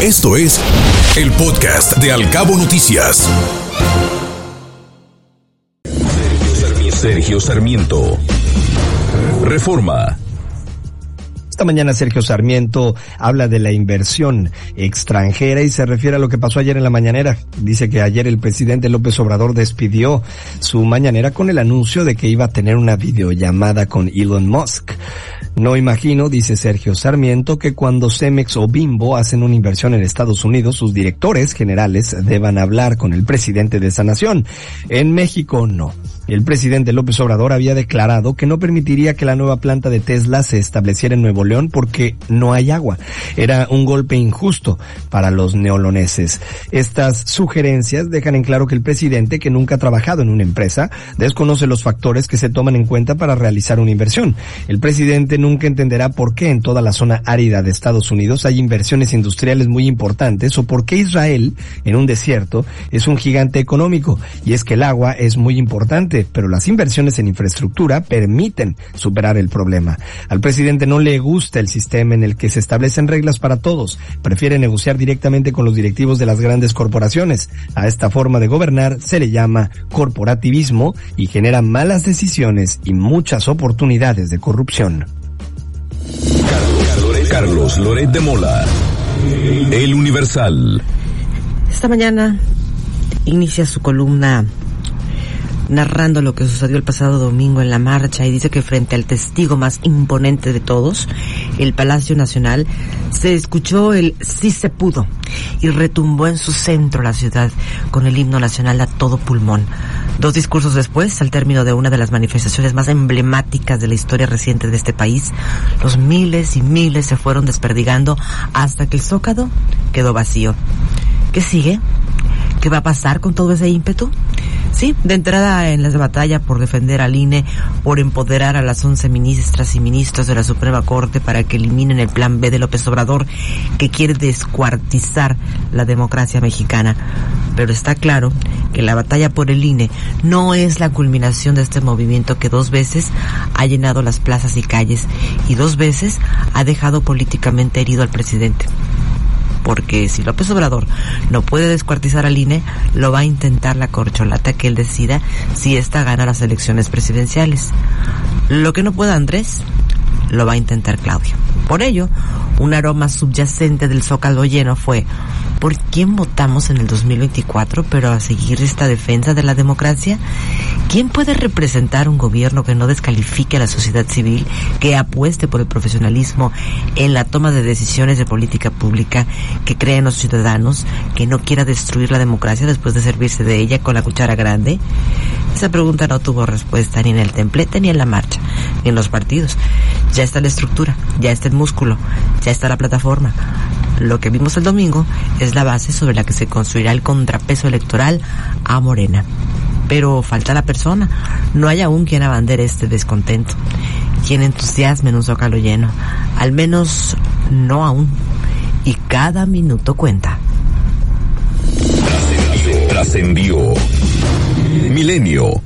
Esto es el podcast de Alcabo Noticias. Sergio Sarmiento. Reforma. Esta mañana Sergio Sarmiento habla de la inversión extranjera y se refiere a lo que pasó ayer en la mañanera. Dice que ayer el presidente López Obrador despidió su mañanera con el anuncio de que iba a tener una videollamada con Elon Musk. No imagino, dice Sergio Sarmiento, que cuando Cemex o Bimbo hacen una inversión en Estados Unidos, sus directores generales deban hablar con el presidente de esa nación. En México no. El presidente López Obrador había declarado que no permitiría que la nueva planta de Tesla se estableciera en Nuevo León porque no hay agua. Era un golpe injusto para los neoloneses. Estas sugerencias dejan en claro que el presidente, que nunca ha trabajado en una empresa, desconoce los factores que se toman en cuenta para realizar una inversión. El presidente nunca entenderá por qué en toda la zona árida de Estados Unidos hay inversiones industriales muy importantes o por qué Israel, en un desierto, es un gigante económico. Y es que el agua es muy importante pero las inversiones en infraestructura permiten superar el problema. Al presidente no le gusta el sistema en el que se establecen reglas para todos. Prefiere negociar directamente con los directivos de las grandes corporaciones. A esta forma de gobernar se le llama corporativismo y genera malas decisiones y muchas oportunidades de corrupción. Carlos Loret de Mola, El Universal. Esta mañana inicia su columna narrando lo que sucedió el pasado domingo en la marcha y dice que frente al testigo más imponente de todos, el Palacio Nacional, se escuchó el sí se pudo y retumbó en su centro la ciudad con el himno nacional a todo pulmón. Dos discursos después, al término de una de las manifestaciones más emblemáticas de la historia reciente de este país, los miles y miles se fueron desperdigando hasta que el zócalo quedó vacío. ¿Qué sigue? ¿Qué va a pasar con todo ese ímpetu? Sí, de entrada en la batalla por defender al INE, por empoderar a las once ministras y ministros de la Suprema Corte para que eliminen el plan B de López Obrador, que quiere descuartizar la democracia mexicana. Pero está claro que la batalla por el INE no es la culminación de este movimiento que dos veces ha llenado las plazas y calles y dos veces ha dejado políticamente herido al presidente porque si López Obrador no puede descuartizar al INE, lo va a intentar la corcholata que él decida si ésta gana las elecciones presidenciales. Lo que no pueda Andrés, lo va a intentar Claudio. Por ello, un aroma subyacente del zócalo lleno fue ¿por quién votamos en el 2024 pero a seguir esta defensa de la democracia? ¿Quién puede representar un gobierno que no descalifique a la sociedad civil, que apueste por el profesionalismo en la toma de decisiones de política pública, que crea en los ciudadanos, que no quiera destruir la democracia después de servirse de ella con la cuchara grande? Esa pregunta no tuvo respuesta ni en el templete ni en la marcha, ni en los partidos. Ya está la estructura, ya está el músculo, ya está la plataforma. Lo que vimos el domingo es la base sobre la que se construirá el contrapeso electoral a Morena pero falta la persona. No hay aún quien abandere este descontento, quien entusiasme en un zócalo lleno. Al menos no aún. Y cada minuto cuenta. Trascendió. Milenio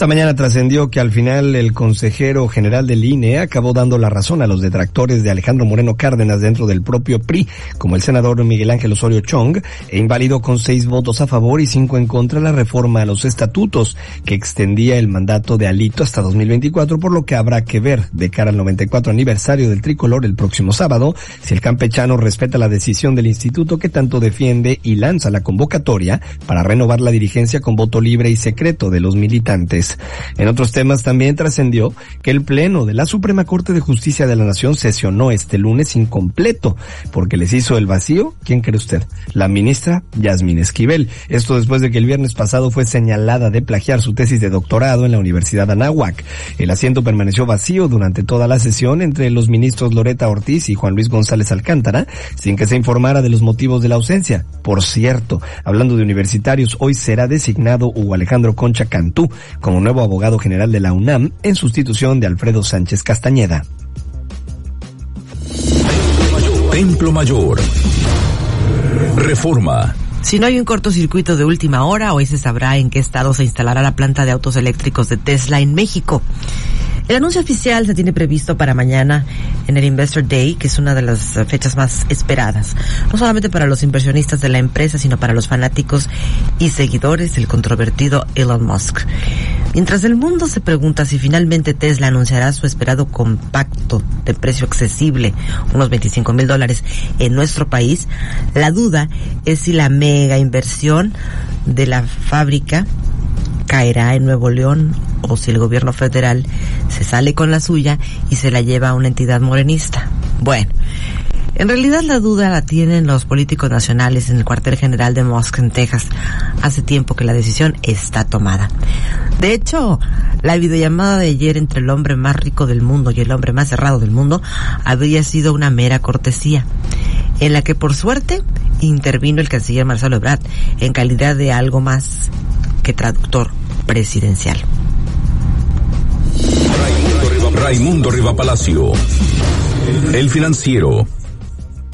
esta mañana trascendió que al final el consejero general del INE acabó dando la razón a los detractores de Alejandro Moreno Cárdenas dentro del propio PRI, como el senador Miguel Ángel Osorio Chong, e invalidó con seis votos a favor y cinco en contra la reforma a los estatutos que extendía el mandato de Alito hasta 2024, por lo que habrá que ver de cara al 94 aniversario del tricolor el próximo sábado si el campechano respeta la decisión del instituto que tanto defiende y lanza la convocatoria para renovar la dirigencia con voto libre y secreto de los militantes. En otros temas también trascendió que el Pleno de la Suprema Corte de Justicia de la Nación sesionó este lunes incompleto porque les hizo el vacío. ¿Quién cree usted? La ministra Yasmín Esquivel. Esto después de que el viernes pasado fue señalada de plagiar su tesis de doctorado en la Universidad Anáhuac. El asiento permaneció vacío durante toda la sesión entre los ministros Loreta Ortiz y Juan Luis González Alcántara, sin que se informara de los motivos de la ausencia. Por cierto, hablando de universitarios, hoy será designado Hugo Alejandro Concha Cantú como nuevo abogado general de la UNAM en sustitución de Alfredo Sánchez Castañeda. Templo Mayor. Reforma. Si no hay un cortocircuito de última hora, hoy se sabrá en qué estado se instalará la planta de autos eléctricos de Tesla en México. El anuncio oficial se tiene previsto para mañana en el Investor Day, que es una de las fechas más esperadas, no solamente para los inversionistas de la empresa, sino para los fanáticos y seguidores del controvertido Elon Musk. Mientras el mundo se pregunta si finalmente Tesla anunciará su esperado compacto de precio accesible, unos 25 mil dólares, en nuestro país, la duda es si la mega inversión de la fábrica caerá en Nuevo León o si el gobierno federal se sale con la suya y se la lleva a una entidad morenista. Bueno, en realidad la duda la tienen los políticos nacionales en el cuartel general de Musk en Texas. Hace tiempo que la decisión está tomada. De hecho, la videollamada de ayer entre el hombre más rico del mundo y el hombre más cerrado del mundo habría sido una mera cortesía, en la que por suerte intervino el canciller Marcelo Ebrard en calidad de algo más que traductor presidencial. Raimundo Riva Palacio, el financiero.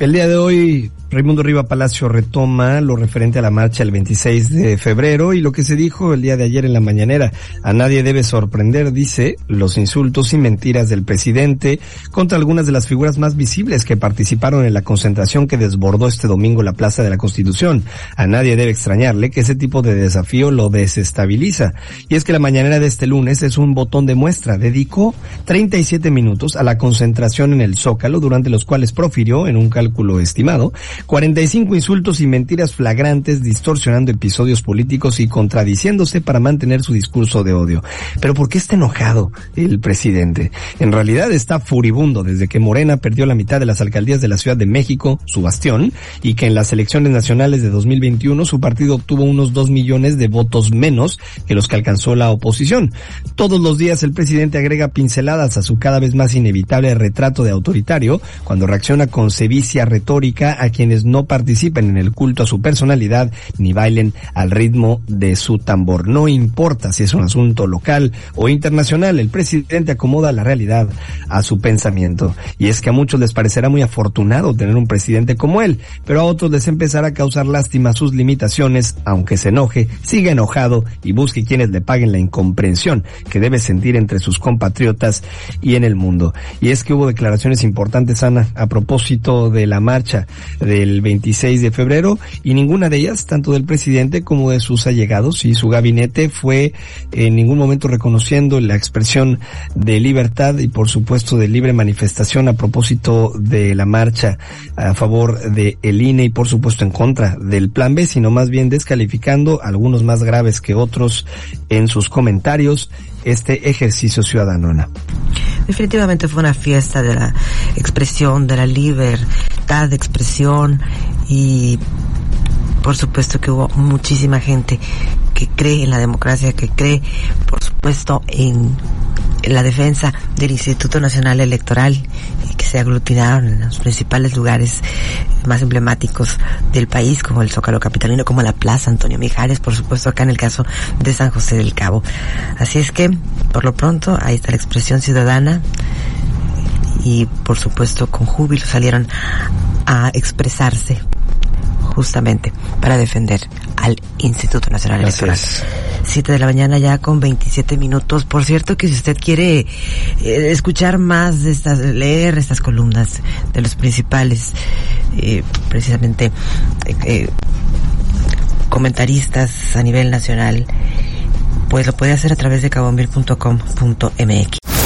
El día de hoy Raimundo Riva Palacio retoma lo referente a la marcha el 26 de febrero y lo que se dijo el día de ayer en la mañanera. A nadie debe sorprender, dice, los insultos y mentiras del presidente contra algunas de las figuras más visibles que participaron en la concentración que desbordó este domingo la Plaza de la Constitución. A nadie debe extrañarle que ese tipo de desafío lo desestabiliza. Y es que la mañanera de este lunes es un botón de muestra. Dedicó 37 minutos a la concentración en el Zócalo, durante los cuales profirió, en un cálculo estimado, 45 insultos y mentiras flagrantes distorsionando episodios políticos y contradiciéndose para mantener su discurso de odio. Pero ¿por qué está enojado el presidente? En realidad está furibundo desde que Morena perdió la mitad de las alcaldías de la Ciudad de México, su bastión, y que en las elecciones nacionales de 2021 su partido obtuvo unos dos millones de votos menos que los que alcanzó la oposición. Todos los días el presidente agrega pinceladas a su cada vez más inevitable retrato de autoritario cuando reacciona con sevicia retórica a quienes no participen en el culto a su personalidad ni bailen al ritmo de su tambor. No importa si es un asunto local o internacional, el presidente acomoda la realidad a su pensamiento. Y es que a muchos les parecerá muy afortunado tener un presidente como él, pero a otros les empezará a causar lástima sus limitaciones, aunque se enoje, siga enojado y busque quienes le paguen la incomprensión que debe sentir entre sus compatriotas y en el mundo. Y es que hubo declaraciones importantes, Ana, a propósito de la marcha de el 26 de febrero y ninguna de ellas, tanto del presidente como de sus allegados y su gabinete, fue en ningún momento reconociendo la expresión de libertad y por supuesto de libre manifestación a propósito de la marcha a favor de el INE y por supuesto en contra del plan B, sino más bien descalificando algunos más graves que otros en sus comentarios este ejercicio ciudadano. Definitivamente fue una fiesta de la expresión, de la libertad de expresión y por supuesto que hubo muchísima gente que cree en la democracia, que cree, por supuesto, en, la defensa del Instituto Nacional Electoral que se aglutinaron en los principales lugares más emblemáticos del país, como el Zócalo Capitalino, como la Plaza Antonio Mijares, por supuesto acá en el caso de San José del Cabo. Así es que, por lo pronto, ahí está la expresión ciudadana y, por supuesto, con júbilo salieron a expresarse justamente para defender al Instituto Nacional Electoral. Siete de la mañana ya con 27 minutos. Por cierto que si usted quiere eh, escuchar más de estas, leer estas columnas de los principales, eh, precisamente, eh, comentaristas a nivel nacional, pues lo puede hacer a través de cabomil.com.mx.